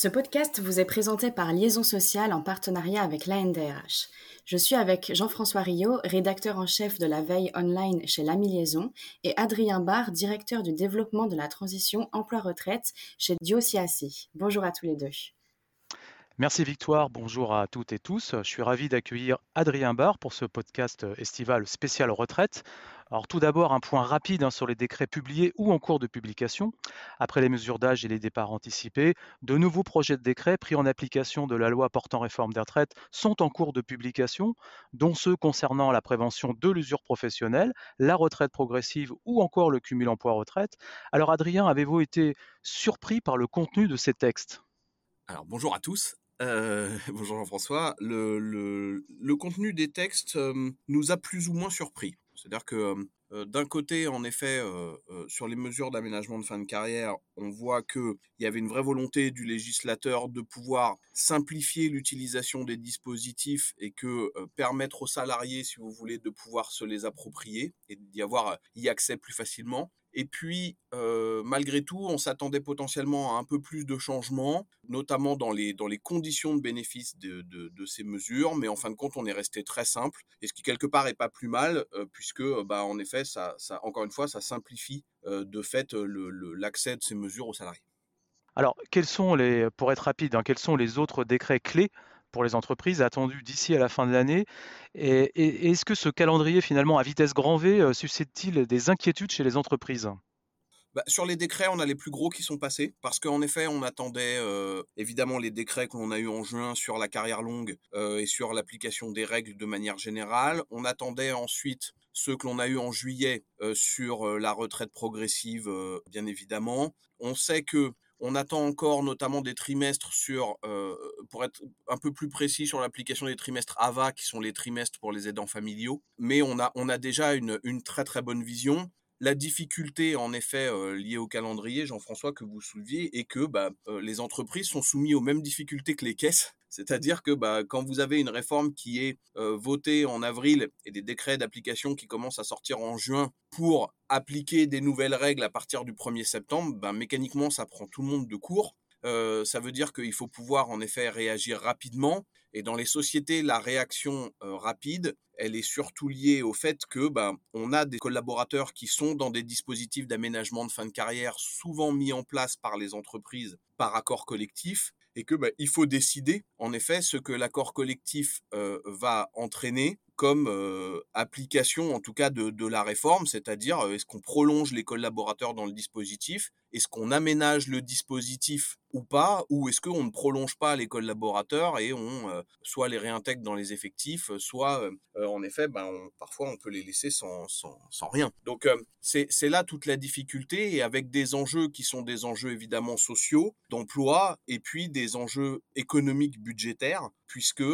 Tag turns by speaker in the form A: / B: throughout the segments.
A: Ce podcast vous est présenté par Liaison Sociale en partenariat avec l'ANDRH. Je suis avec Jean-François Rio, rédacteur en chef de la veille online chez l'Ami Liaison, et Adrien Barr, directeur du développement de la transition emploi-retraite chez Diociasi. Bonjour à tous les deux.
B: Merci Victoire, bonjour à toutes et tous. Je suis ravi d'accueillir Adrien Barr pour ce podcast estival spécial retraite. Alors tout d'abord, un point rapide hein, sur les décrets publiés ou en cours de publication. Après les mesures d'âge et les départs anticipés, de nouveaux projets de décrets pris en application de la loi portant réforme des retraites sont en cours de publication, dont ceux concernant la prévention de l'usure professionnelle, la retraite progressive ou encore le cumul emploi-retraite. Alors Adrien, avez-vous été surpris par le contenu de ces textes?
C: Alors bonjour à tous. Euh, bonjour Jean-François. Le, contenu des textes euh, nous a plus ou moins surpris. C'est-à-dire que euh, d'un côté, en effet, sur les mesures d'aménagement de fin de carrière, on voit qu'il y avait une vraie volonté du législateur de pouvoir simplifier l'utilisation des dispositifs et que permettre aux salariés, si vous voulez, de pouvoir se les approprier et d'y avoir y accès plus facilement. Et puis, malgré tout, on s'attendait potentiellement à un peu plus de changements, notamment dans les, conditions de bénéfice de, ces mesures. Mais en fin de compte, on est resté très simple, et ce qui quelque part est pas plus mal, puisque, bah, en effet, ça, encore une fois, ça simplifie de fait l'accès de ces mesures aux salariés.
B: Alors, quels sont les, pour être rapide, hein, quels sont les autres décrets clés pour les entreprises attendus d'ici à la fin de l'année est-ce que ce calendrier finalement à vitesse grand V euh, suscite-t-il des inquiétudes chez les entreprises?
C: Bah, sur les décrets, on a les plus gros qui sont passés parce qu'en effet, on attendait euh, évidemment les décrets qu'on a eu en juin sur la carrière longue euh, et sur l'application des règles de manière générale. On attendait ensuite ceux que l'on a eu en juillet sur la retraite progressive, bien évidemment. On sait que on attend encore notamment des trimestres sur, euh, pour être un peu plus précis sur l'application des trimestres AVA, qui sont les trimestres pour les aidants familiaux. Mais on a, on a déjà une, une très très bonne vision. La difficulté, en effet, liée au calendrier, Jean-François, que vous souleviez, est que bah, les entreprises sont soumises aux mêmes difficultés que les caisses. C'est-à-dire que bah, quand vous avez une réforme qui est votée en avril et des décrets d'application qui commencent à sortir en juin pour appliquer des nouvelles règles à partir du 1er septembre, bah, mécaniquement, ça prend tout le monde de court. Ça veut dire qu'il faut pouvoir en effet réagir rapidement. Et dans les sociétés, la réaction rapide, elle est surtout liée au fait que ben, on a des collaborateurs qui sont dans des dispositifs d'aménagement de fin de carrière souvent mis en place par les entreprises par accord collectif et que ben, il faut décider en effet ce que l'accord collectif va entraîner comme application en tout cas de, la réforme, c'est-à-dire est-ce qu'on prolonge les collaborateurs dans le dispositif, est-ce qu'on aménage le dispositif ou pas, ou est-ce qu'on ne prolonge pas les collaborateurs et on soit les réintègre dans les effectifs, soit en effet, ben, parfois on peut les laisser sans, sans, rien. Donc c'est là toute la difficulté et avec des enjeux qui sont des enjeux évidemment sociaux, d'emploi et puis des enjeux économiques budgétaires puisque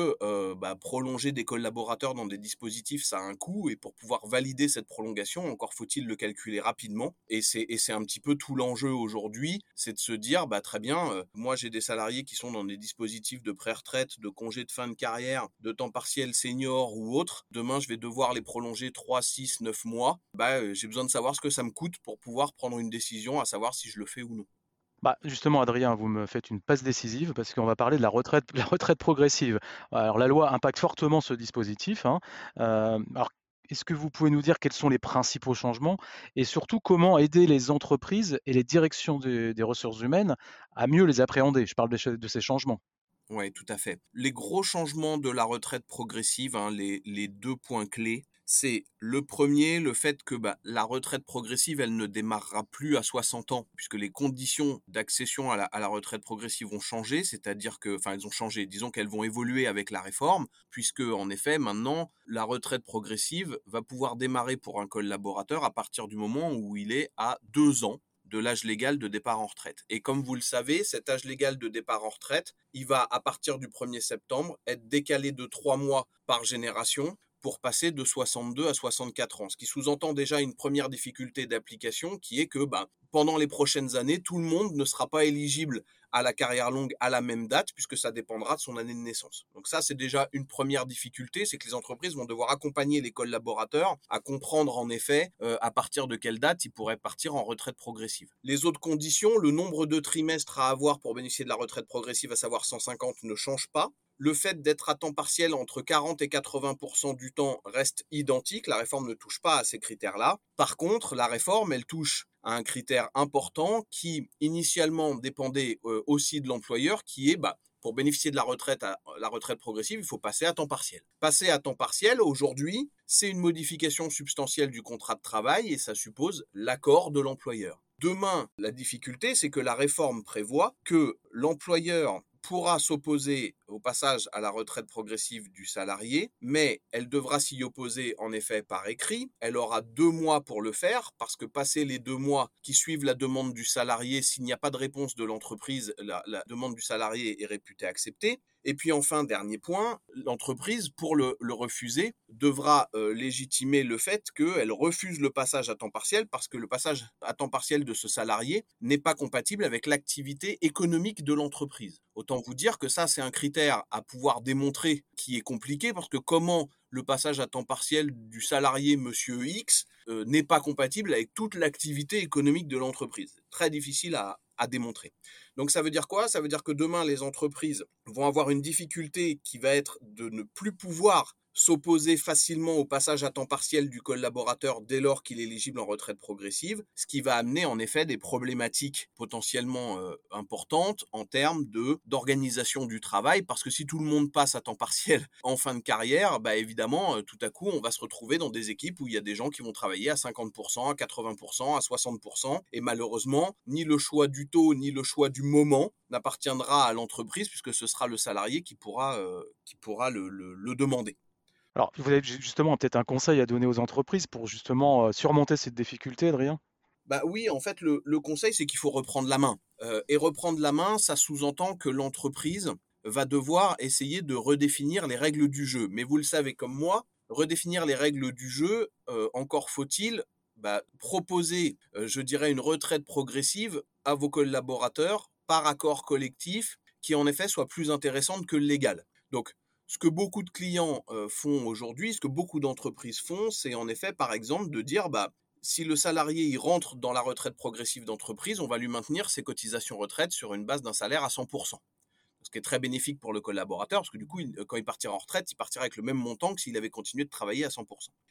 C: bah, prolonger des collaborateurs dans des dispositifs, ça a un coût, et pour pouvoir valider cette prolongation, encore faut-il le calculer rapidement. Et c'est un petit peu tout l'enjeu aujourd'hui, c'est de se dire, bah très bien, euh, moi j'ai des salariés qui sont dans des dispositifs de pré-retraite, de congés de fin de carrière, de temps partiel senior ou autre. Demain, je vais devoir les prolonger 3, 6, 9 mois. Bah, euh, j'ai besoin de savoir ce que ça me coûte pour pouvoir prendre une décision, à savoir si je le fais ou non.
B: Bah, justement, Adrien, vous me faites une passe décisive parce qu'on va parler de la retraite, progressive. Alors, la loi impacte fortement ce dispositif. Hein. Euh, alors, est-ce que vous pouvez nous dire quels sont les principaux changements et surtout comment aider les entreprises et les directions des, ressources humaines à mieux les appréhender? Je parle de, ces changements.
C: Oui, tout à fait. Les gros changements de la retraite progressive, hein, les deux points clés, c'est le premier, le fait que bah, la retraite progressive, elle ne démarrera plus à 60 ans, puisque les conditions d'accession à la, retraite progressive vont changer, c'est-à-dire que, enfin, elles ont changé, disons qu'elles vont évoluer avec la réforme, puisque, en effet, maintenant, la retraite progressive va pouvoir démarrer pour un collaborateur à partir du moment où il est à deux ans de l'âge légal de départ en retraite. Et comme vous le savez, cet âge légal de départ en retraite, il va, à partir du 1er septembre, être décalé de trois mois par génération pour passer de 62 à 64 ans, ce qui sous-entend déjà une première difficulté d'application qui est que bah, pendant les prochaines années, tout le monde ne sera pas éligible à la carrière longue à la même date, puisque ça dépendra de son année de naissance. Donc ça, c'est déjà une première difficulté, c'est que les entreprises vont devoir accompagner les collaborateurs à comprendre en effet euh, à partir de quelle date ils pourraient partir en retraite progressive. Les autres conditions, le nombre de trimestres à avoir pour bénéficier de la retraite progressive, à savoir 150, ne change pas. Le fait d'être à temps partiel entre 40 et 80% du temps reste identique. La réforme ne touche pas à ces critères-là. Par contre, la réforme, elle touche un critère important qui initialement dépendait euh, aussi de l'employeur, qui est bah, pour bénéficier de à, la retraite progressive, il faut passer à temps partiel. Passer à temps partiel, aujourd'hui, c'est une modification substantielle du contrat de travail et ça suppose l'accord de l'employeur. Demain, la difficulté, c'est que la réforme prévoit que l'employeur pourra s'opposer au passage à la retraite progressive du salarié, mais elle devra s'y opposer en effet par écrit. Elle aura deux mois pour le faire, parce que passer les deux mois qui suivent la demande du salarié, s'il n'y a pas de réponse de l'entreprise, la, la demande du salarié est réputée acceptée. Et puis enfin, dernier point, l'entreprise, pour le, refuser, devra euh, légitimer le fait qu'elle refuse le passage à temps partiel parce que le passage à temps partiel de ce salarié n'est pas compatible avec l'activité économique de l'entreprise. Autant vous dire que ça, c'est un critère à pouvoir démontrer qui est compliqué parce que comment le passage à temps partiel du salarié monsieur X euh, n'est pas compatible avec toute l'activité économique de l'entreprise. Très difficile à, à démontrer. Donc ça veut dire quoi? Ça veut dire que demain, les entreprises vont avoir une difficulté qui va être de ne plus pouvoir s'opposer facilement au passage à temps partiel du collaborateur dès lors qu'il est éligible en retraite progressive, ce qui va amener en effet des problématiques potentiellement euh, importantes en termes d'organisation du travail, parce que si tout le monde passe à temps partiel en fin de carrière, bah évidemment, euh, tout à coup, on va se retrouver dans des équipes où il y a des gens qui vont travailler à 50%, à 80%, à 60%, et malheureusement, ni le choix du taux, ni le choix du moment n'appartiendra à l'entreprise, puisque ce sera le salarié qui pourra, euh, qui pourra le demander.
B: Alors, vous avez justement peut-être un conseil à donner aux entreprises pour justement euh, surmonter cette difficulté, Adrien?
C: Bah oui, en fait, le, conseil, c'est qu'il faut reprendre la main. Euh, et reprendre la main, ça sous-entend que l'entreprise va devoir essayer de redéfinir les règles du jeu. Mais vous le savez comme moi, redéfinir les règles du jeu, euh, encore faut-il bah, proposer, je dirais, une retraite progressive à vos collaborateurs par accord collectif qui en effet soit plus intéressante que le légal. Donc, ce que beaucoup de clients font aujourd'hui, ce que beaucoup d'entreprises font, c'est en effet, par exemple, de dire, bah, si le salarié il rentre dans la retraite progressive d'entreprise, on va lui maintenir ses cotisations retraite sur une base d'un salaire à 100%. Ce qui est très bénéfique pour le collaborateur, parce que du coup, quand il partira en retraite, il partira avec le même montant que s'il avait continué de travailler à 100%.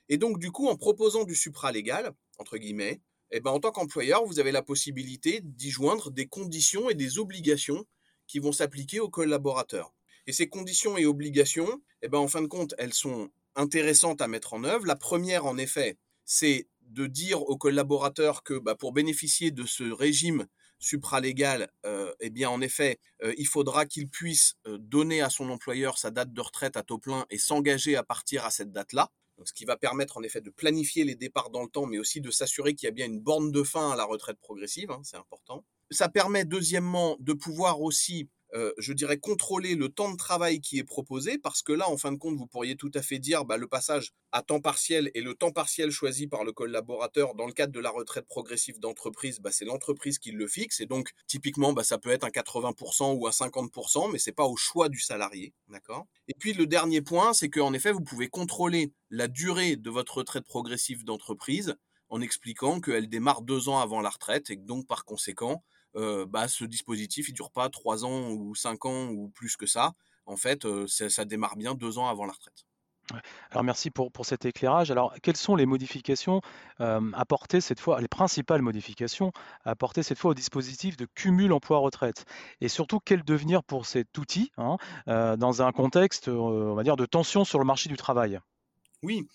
C: Et donc, du coup, en proposant du supralégal, entre guillemets, eh ben, en tant qu'employeur, vous avez la possibilité d'y joindre des conditions et des obligations qui vont s'appliquer aux collaborateurs. Et ces conditions et obligations, eh ben, en fin de compte, elles sont intéressantes à mettre en œuvre. La première, en effet, c'est de dire aux collaborateurs que bah, pour bénéficier de ce régime supralégal, euh, eh bien en effet, euh, il faudra qu'il puisse euh, donner à son employeur sa date de retraite à taux plein et s'engager à partir à cette date-là. ce qui va permettre en effet de planifier les départs dans le temps, mais aussi de s'assurer qu'il y a bien une borne de fin à la retraite progressive, hein, c'est important. Ça permet deuxièmement de pouvoir aussi euh, je dirais, contrôler le temps de travail qui est proposé, parce que là, en fin de compte, vous pourriez tout à fait dire bah, le passage à temps partiel et le temps partiel choisi par le collaborateur dans le cadre de la retraite progressive d'entreprise, bah, c'est l'entreprise qui le fixe, et donc typiquement, bah, ça peut être un 80% ou un 50%, mais c'est pas au choix du salarié, d'accord? Et puis le dernier point, c'est qu'en effet, vous pouvez contrôler la durée de votre retraite progressive d'entreprise en expliquant qu'elle démarre deux ans avant la retraite et que donc par conséquent, bah, ce dispositif il dure pas trois ans ou cinq ans ou plus que ça. En fait, euh, ça, démarre bien deux ans avant la retraite.
B: Alors merci pour, pour, cet éclairage. Alors quelles sont les modifications euh, apportées cette fois, les principales modifications apportées cette fois au dispositif de cumul emploi-retraite? Et surtout quel devenir pour cet outil hein, dans un contexte, on va dire, de tension sur le marché du travail?
C: Oui,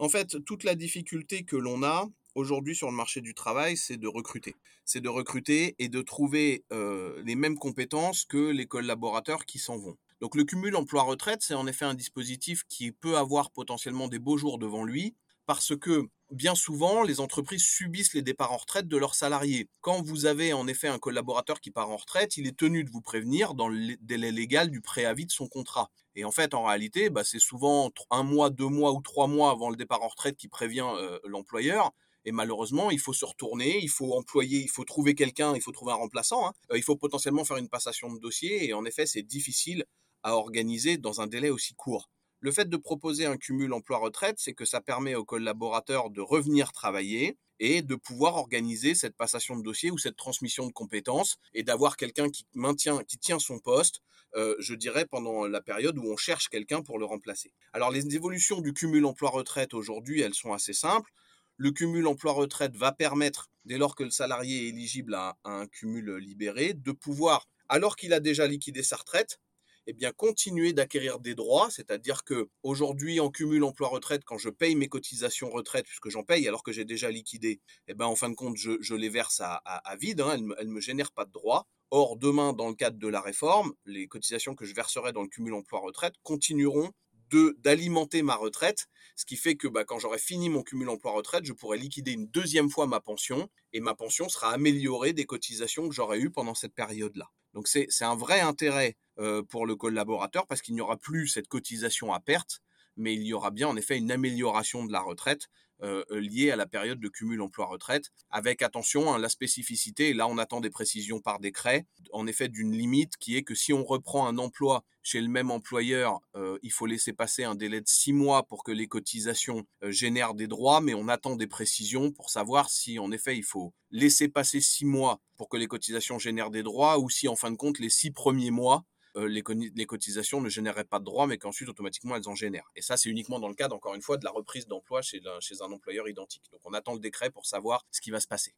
C: en fait, toute la difficulté que l'on a, aujourd'hui sur le marché du travail, c'est de recruter. C'est de recruter et de trouver euh, les mêmes compétences que les collaborateurs qui s'en vont. Donc le cumul emploi-retraite, c'est en effet un dispositif qui peut avoir potentiellement des beaux jours devant lui, parce que bien souvent, les entreprises subissent les départs en retraite de leurs salariés. Quand vous avez en effet un collaborateur qui part en retraite, il est tenu de vous prévenir dans le délai légal du préavis de son contrat. Et en fait, en réalité, bah, c'est souvent un mois, deux mois ou trois mois avant le départ en retraite qui prévient euh, l'employeur. Et malheureusement, il faut se retourner, il faut employer, il faut trouver quelqu'un, il faut trouver un remplaçant. Hein. il faut potentiellement faire une passation de dossier. Et en effet, c'est difficile à organiser dans un délai aussi court. Le fait de proposer un cumul emploi-retraite, c'est que ça permet aux collaborateurs de revenir travailler et de pouvoir organiser cette passation de dossier ou cette transmission de compétences et d'avoir quelqu'un qui maintient, qui tient son poste, euh, je dirais, pendant la période où on cherche quelqu'un pour le remplacer. Alors les évolutions du cumul emploi-retraite aujourd'hui, elles sont assez simples. Le cumul emploi-retraite va permettre, dès lors que le salarié est éligible à un cumul libéré, de pouvoir, alors qu'il a déjà liquidé sa retraite, eh bien, continuer d'acquérir des droits, c'est-à-dire que aujourd'hui, en cumul emploi-retraite, quand je paye mes cotisations retraite, puisque j'en paye alors que j'ai déjà liquidé, eh ben, en fin de compte, je, les verse à, vide, hein, elles ne me, génèrent pas de droits. Or, demain, dans le cadre de la réforme, les cotisations que je verserai dans le cumul emploi-retraite continueront d'alimenter ma retraite, ce qui fait que bah, quand j'aurai fini mon cumul emploi-retraite, je pourrai liquider une deuxième fois ma pension et ma pension sera améliorée des cotisations que j'aurais eues pendant cette période-là. Donc c'est un vrai intérêt euh, pour le collaborateur parce qu'il n'y aura plus cette cotisation à perte, mais il y aura bien en effet une amélioration de la retraite euh, liée à la période de cumul emploi-retraite, avec attention à hein, la spécificité, et là on attend des précisions par décret, en effet d'une limite qui est que si on reprend un emploi chez le même employeur, euh, il faut laisser passer un délai de six mois pour que les cotisations euh, génèrent des droits, mais on attend des précisions pour savoir si en effet il faut laisser passer six mois pour que les cotisations génèrent des droits ou si en fin de compte les six premiers mois euh, les, cotisations ne généreraient pas de droits, mais qu'ensuite automatiquement elles en génèrent. Et ça, c'est uniquement dans le cadre, encore une fois, de la reprise d'emploi chez un employeur identique. Donc on attend le décret pour savoir ce qui va se passer.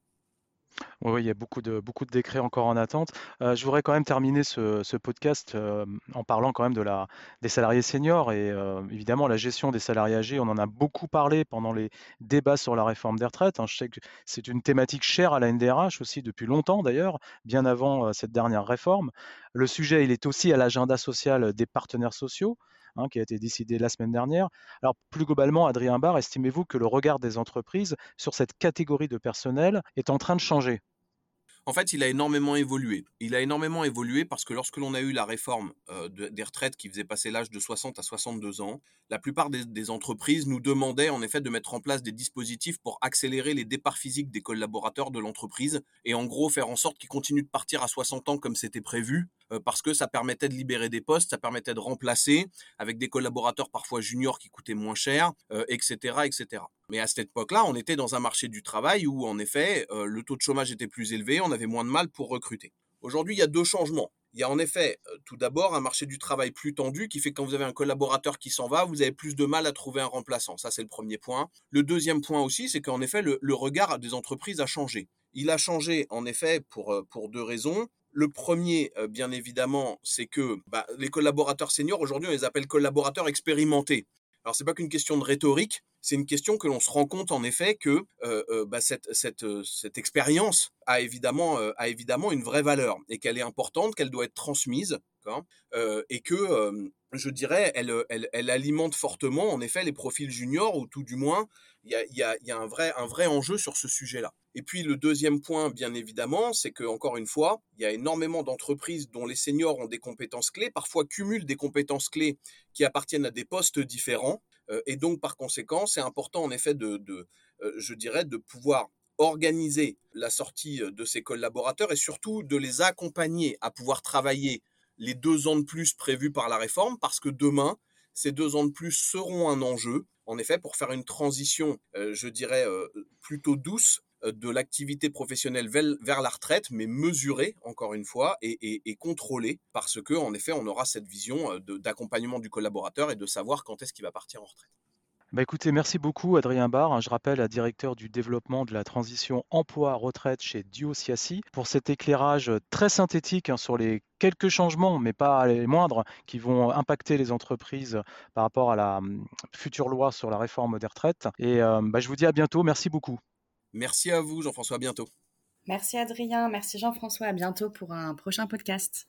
B: Oui, il y a beaucoup de, beaucoup de décrets encore en attente. Euh, je voudrais quand même terminer ce, podcast euh, en parlant quand même de la, des salariés seniors et euh, évidemment la gestion des salariés âgés. On en a beaucoup parlé pendant les débats sur la réforme des retraites. Hein. Je sais que c'est une thématique chère à la NDRH aussi depuis longtemps d'ailleurs, bien avant cette dernière réforme. Le sujet, il est aussi à l'agenda social des partenaires sociaux. Hein, qui a été décidé la semaine dernière. Alors plus globalement, Adrien Barr, estimez-vous que le regard des entreprises sur cette catégorie de personnel est en train de changer?
C: En fait, il a énormément évolué. Il a énormément évolué parce que lorsque l'on a eu la réforme euh, des retraites qui faisait passer l'âge de 60 à 62 ans, la plupart des, entreprises nous demandaient en effet de mettre en place des dispositifs pour accélérer les départs physiques des collaborateurs de l'entreprise et en gros faire en sorte qu'ils continuent de partir à 60 ans comme c'était prévu parce que ça permettait de libérer des postes, ça permettait de remplacer avec des collaborateurs parfois juniors qui coûtaient moins cher, etc., etc. Mais à cette époque-là, on était dans un marché du travail où, en effet, le taux de chômage était plus élevé, on avait moins de mal pour recruter. Aujourd'hui, il y a deux changements. Il y a en effet, tout d'abord, un marché du travail plus tendu qui fait que quand vous avez un collaborateur qui s'en va, vous avez plus de mal à trouver un remplaçant. Ça, c'est le premier point. Le deuxième point aussi, c'est qu'en effet, le, regard des entreprises a changé. Il a changé, en effet, pour, pour deux raisons. Le premier, bien évidemment, c'est que bah, les collaborateurs seniors, aujourd'hui, on les appelle collaborateurs expérimentés. Alors, c'est pas qu'une question de rhétorique, c'est une question que l'on se rend compte en effet que euh, euh, bah, cette, euh, expérience a évidemment une vraie valeur et qu'elle est importante, qu'elle doit être transmise et que je dirais elle, alimente fortement en effet les profils juniors ou tout du moins il y a, un, vrai, un vrai enjeu sur ce sujet-là. Et puis le deuxième point, bien évidemment, c'est que encore une fois, il y a énormément d'entreprises dont les seniors ont des compétences clés, parfois cumulent des compétences clés qui appartiennent à des postes différents. Et donc, par conséquent, c'est important en effet de, je dirais, de pouvoir organiser la sortie de ces collaborateurs et surtout de les accompagner à pouvoir travailler les deux ans de plus prévus par la réforme parce que demain, ces deux ans de plus seront un enjeu, en effet, pour faire une transition, je dirais, plutôt douce de l'activité professionnelle vers la retraite, mais mesurée, encore une fois, et, et, contrôlée, parce que, en effet, on aura cette vision d'accompagnement du collaborateur et de savoir quand est-ce qu'il va partir en retraite.
B: Bah écoutez, merci beaucoup Adrien Barr. Hein, je rappelle, à directeur du développement de la transition emploi-retraite chez Duo pour cet éclairage très synthétique hein, sur les quelques changements, mais pas les moindres, qui vont impacter les entreprises par rapport à la hum, future loi sur la réforme des retraites. Et bah, je vous dis à bientôt. Merci beaucoup.
C: Merci à vous, Jean-François. À bientôt.
A: Merci Adrien, merci Jean-François. À bientôt pour un prochain podcast.